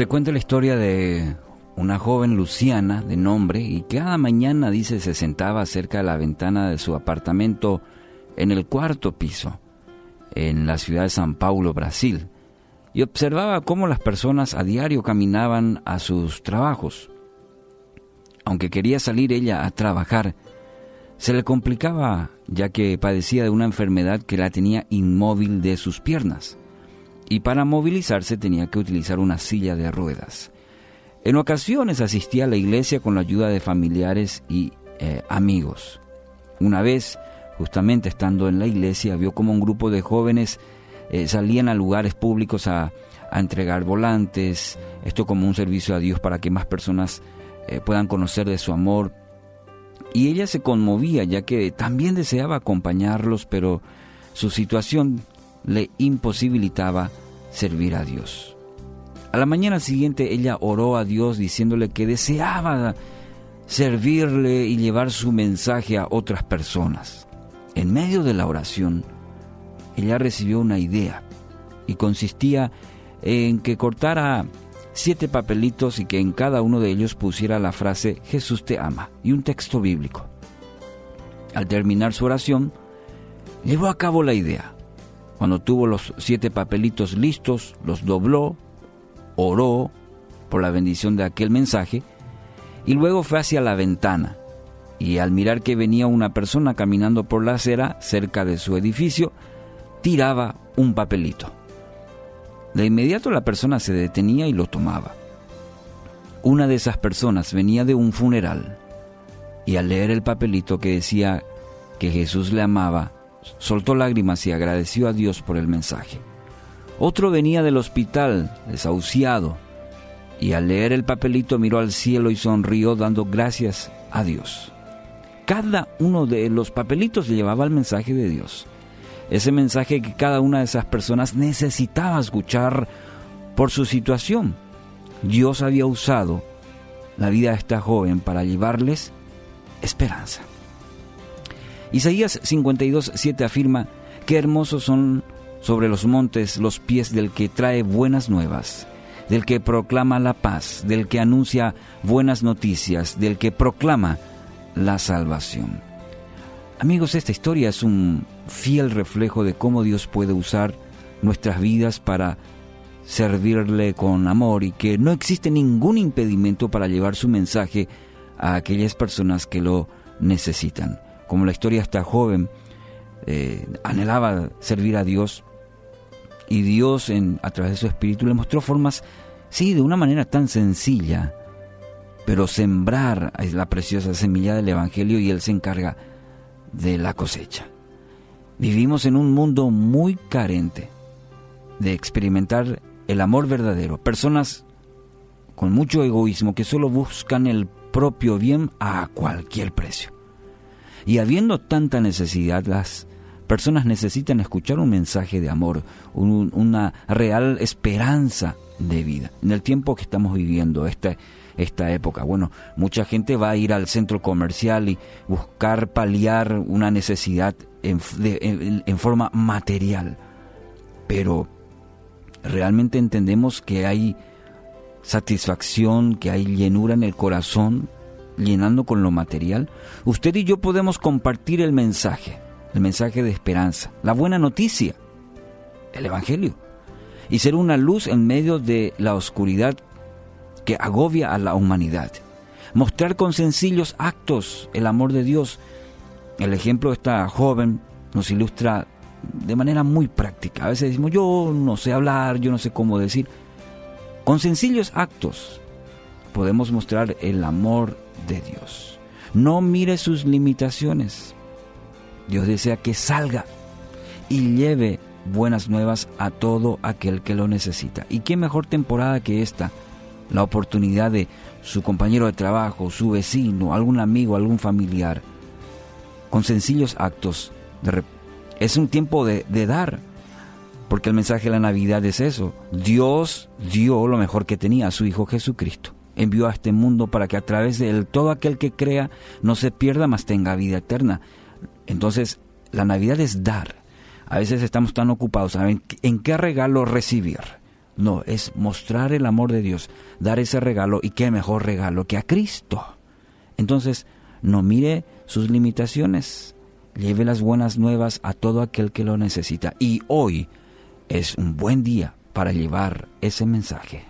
Se cuenta la historia de una joven Luciana de nombre y cada mañana dice se sentaba cerca de la ventana de su apartamento en el cuarto piso, en la ciudad de San Paulo, Brasil, y observaba cómo las personas a diario caminaban a sus trabajos. Aunque quería salir ella a trabajar, se le complicaba ya que padecía de una enfermedad que la tenía inmóvil de sus piernas y para movilizarse tenía que utilizar una silla de ruedas. En ocasiones asistía a la iglesia con la ayuda de familiares y eh, amigos. Una vez, justamente estando en la iglesia, vio como un grupo de jóvenes eh, salían a lugares públicos a, entregar volantes, esto como un servicio a Dios para que más personas eh, puedan conocer de su amor. Y ella se conmovía ya que también deseaba acompañarlos, pero su situación le imposibilitaba servir a Dios. A la mañana siguiente ella oró a Dios diciéndole que deseaba servirle y llevar su mensaje a otras personas. En medio de la oración, ella recibió una idea y consistía en que cortara siete papelitos y que en cada uno de ellos pusiera la frase Jesús te ama y un texto bíblico. Al terminar su oración, llevó a cabo la idea. Cuando tuvo los siete papelitos listos, los dobló, oró por la bendición de aquel mensaje y luego fue hacia la ventana y al mirar que venía una persona caminando por la acera cerca de su edificio, tiraba un papelito. De inmediato la persona se detenía y lo tomaba. Una de esas personas venía de un funeral y al leer el papelito que decía que Jesús le amaba, soltó lágrimas y agradeció a Dios por el mensaje. Otro venía del hospital, desahuciado, y al leer el papelito miró al cielo y sonrió dando gracias a Dios. Cada uno de los papelitos llevaba el mensaje de Dios. Ese mensaje que cada una de esas personas necesitaba escuchar por su situación. Dios había usado la vida de esta joven para llevarles esperanza. Isaías 52.7 afirma, qué hermosos son sobre los montes los pies del que trae buenas nuevas, del que proclama la paz, del que anuncia buenas noticias, del que proclama la salvación. Amigos, esta historia es un fiel reflejo de cómo Dios puede usar nuestras vidas para servirle con amor y que no existe ningún impedimento para llevar su mensaje a aquellas personas que lo necesitan. Como la historia esta joven eh, anhelaba servir a Dios, y Dios en, a través de su espíritu le mostró formas, sí, de una manera tan sencilla, pero sembrar la preciosa semilla del Evangelio y Él se encarga de la cosecha. Vivimos en un mundo muy carente de experimentar el amor verdadero. Personas con mucho egoísmo que solo buscan el propio bien a cualquier precio. Y habiendo tanta necesidad, las personas necesitan escuchar un mensaje de amor, una real esperanza de vida. En el tiempo que estamos viviendo, esta, esta época, bueno, mucha gente va a ir al centro comercial y buscar paliar una necesidad en, en forma material. Pero realmente entendemos que hay satisfacción, que hay llenura en el corazón, llenando con lo material. Usted y yo podemos compartir el mensaje el mensaje de esperanza, la buena noticia, el Evangelio, y ser una luz en medio de la oscuridad que agobia a la humanidad. Mostrar con sencillos actos el amor de Dios. El ejemplo de esta joven nos ilustra de manera muy práctica. A veces decimos, yo no sé hablar, yo no sé cómo decir. Con sencillos actos podemos mostrar el amor de Dios. No mire sus limitaciones. Dios desea que salga y lleve buenas nuevas a todo aquel que lo necesita. ¿Y qué mejor temporada que esta? La oportunidad de su compañero de trabajo, su vecino, algún amigo, algún familiar, con sencillos actos. De es un tiempo de, de dar, porque el mensaje de la Navidad es eso. Dios dio lo mejor que tenía a su Hijo Jesucristo. Envió a este mundo para que a través de él todo aquel que crea no se pierda, mas tenga vida eterna. Entonces, la Navidad es dar. A veces estamos tan ocupados, ¿saben? ¿En qué regalo recibir? No, es mostrar el amor de Dios, dar ese regalo y qué mejor regalo que a Cristo. Entonces, no mire sus limitaciones, lleve las buenas nuevas a todo aquel que lo necesita. Y hoy es un buen día para llevar ese mensaje.